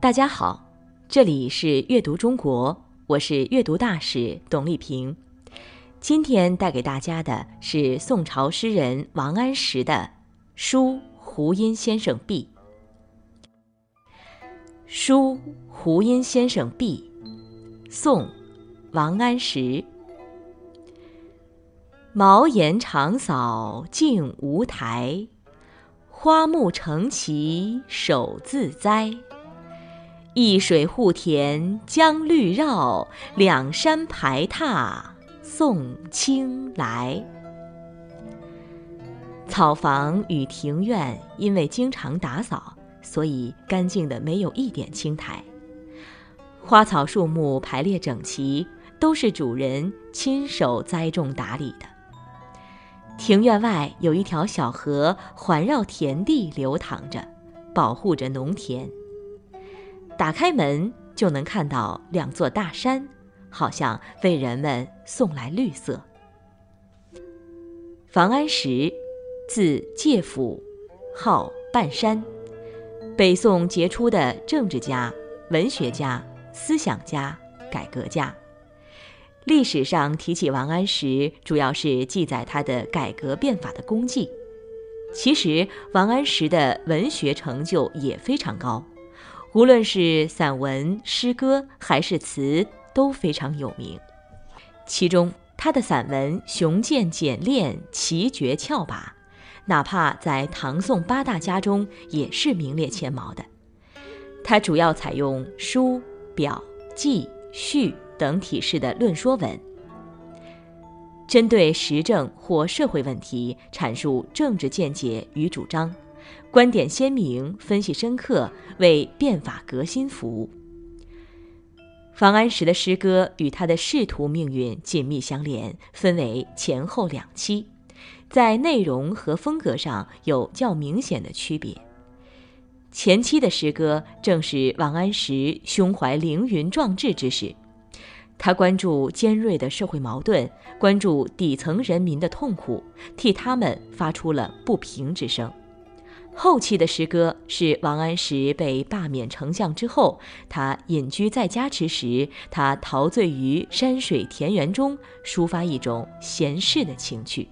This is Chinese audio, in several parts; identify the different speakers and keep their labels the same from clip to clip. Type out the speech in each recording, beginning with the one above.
Speaker 1: 大家好，这里是阅读中国，我是阅读大使董丽萍。今天带给大家的是宋朝诗人王安石的《书胡因先生壁》。《书胡因先生壁》，宋，王安石。茅檐长扫净无苔，花木成畦手自栽。一水护田将绿绕，两山排闼。送青来。草房与庭院因为经常打扫，所以干净的没有一点青苔。花草树木排列整齐，都是主人亲手栽种打理的。庭院外有一条小河环绕田地流淌着，保护着农田。打开门就能看到两座大山。好像为人们送来绿色。王安石，字介甫，号半山，北宋杰出的政治家、文学家、思想家、改革家。历史上提起王安石，主要是记载他的改革变法的功绩。其实，王安石的文学成就也非常高，无论是散文、诗歌还是词。都非常有名，其中他的散文雄健简练、奇绝峭拔，哪怕在唐宋八大家中也是名列前茅的。他主要采用书、表、记、序等体式的论说文，针对时政或社会问题阐述政治见解与主张，观点鲜明，分析深刻，为变法革新服务。王安石的诗歌与他的仕途命运紧密相连，分为前后两期，在内容和风格上有较明显的区别。前期的诗歌正是王安石胸怀凌云壮志之时，他关注尖锐的社会矛盾，关注底层人民的痛苦，替他们发出了不平之声。后期的诗歌是王安石被罢免丞相之后，他隐居在家之时，他陶醉于山水田园中，抒发一种闲适的情趣。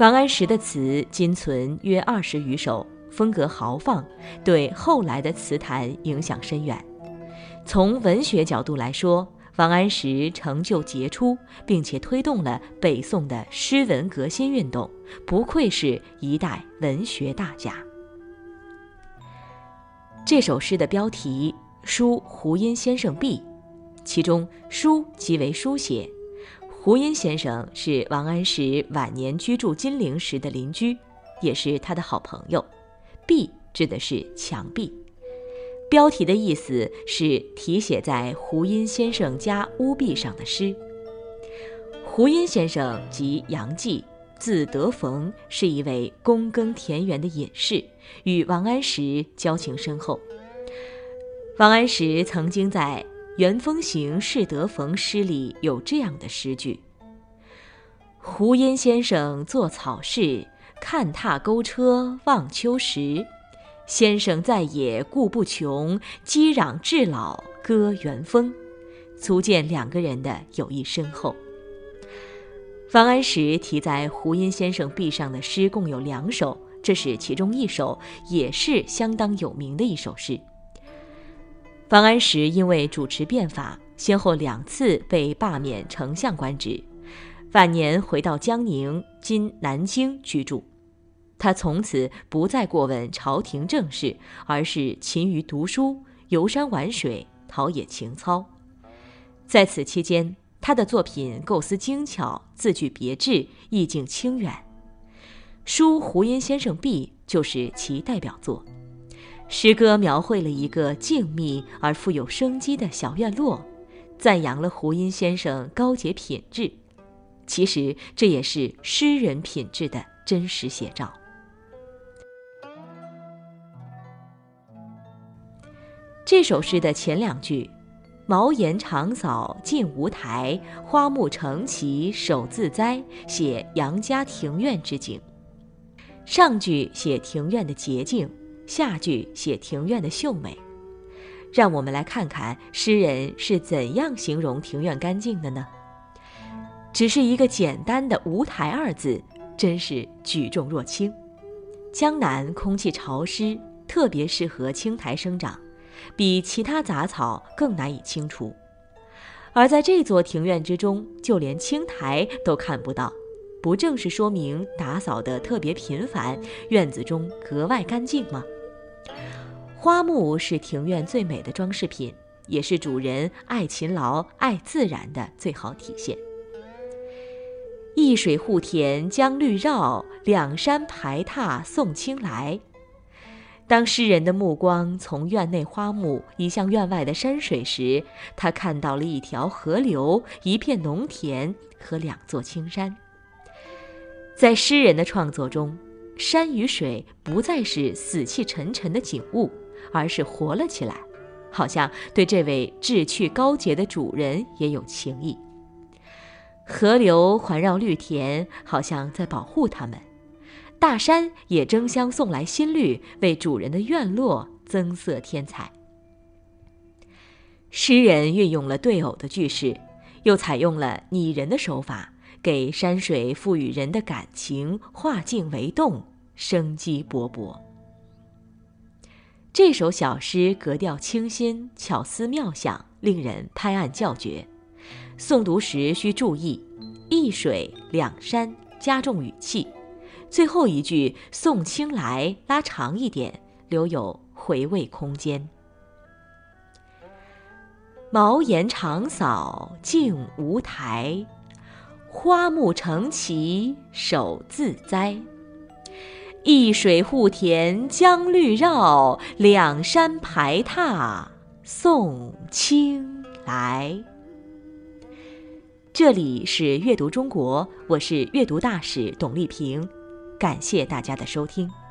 Speaker 1: 王安石的词今存约二十余首，风格豪放，对后来的词坛影响深远。从文学角度来说，王安石成就杰出，并且推动了北宋的诗文革新运动，不愧是一代文学大家。这首诗的标题《书胡因先生壁》，其中“书”即为书写，胡因先生是王安石晚年居住金陵时的邻居，也是他的好朋友，“壁”指的是墙壁。标题的意思是题写在胡因先生家屋壁上的诗。胡因先生即杨继，字德逢，是一位躬耕田园的隐士，与王安石交情深厚。王安石曾经在《元丰行是德逢》诗里有这样的诗句：“胡因先生作草室，看踏钩车望秋实。”先生在野故不穷，击壤至老歌元丰，足见两个人的友谊深厚。王安石题在胡因先生壁上的诗共有两首，这是其中一首，也是相当有名的一首诗。王安石因为主持变法，先后两次被罢免丞相官职，晚年回到江宁（今南京）居住。他从此不再过问朝廷政事，而是勤于读书、游山玩水、陶冶情操。在此期间，他的作品构思精巧，字句别致，意境清远。《书胡因先生壁》就是其代表作。诗歌描绘了一个静谧而富有生机的小院落，赞扬了胡因先生高洁品质。其实，这也是诗人品质的真实写照。这首诗的前两句“茅檐长扫净无苔，花木成畦手自栽”写杨家庭院之景；上句写庭院的洁净，下句写庭院的秀美。让我们来看看诗人是怎样形容庭院干净的呢？只是一个简单的“无苔”二字，真是举重若轻。江南空气潮湿，特别适合青苔生长，比其他杂草更难以清除。而在这座庭院之中，就连青苔都看不到，不正是说明打扫得特别频繁，院子中格外干净吗？花木是庭院最美的装饰品，也是主人爱勤劳、爱自然的最好体现。一水护田将绿绕，两山排闼送青来。当诗人的目光从院内花木移向院外的山水时，他看到了一条河流、一片农田和两座青山。在诗人的创作中，山与水不再是死气沉沉的景物，而是活了起来，好像对这位志趣高洁的主人也有情意。河流环绕绿田，好像在保护它们。大山也争相送来新绿，为主人的院落增色添彩。诗人运用了对偶的句式，又采用了拟人的手法，给山水赋予人的感情，化静为动，生机勃勃。这首小诗格调清新，巧思妙想，令人拍案叫绝。诵读时需注意“一水两山”，加重语气。最后一句“送青来”拉长一点，留有回味空间。茅檐长扫净无苔，花木成畦手自栽。一水护田将绿绕，两山排闼送青来。这里是阅读中国，我是阅读大使董丽萍。感谢大家的收听。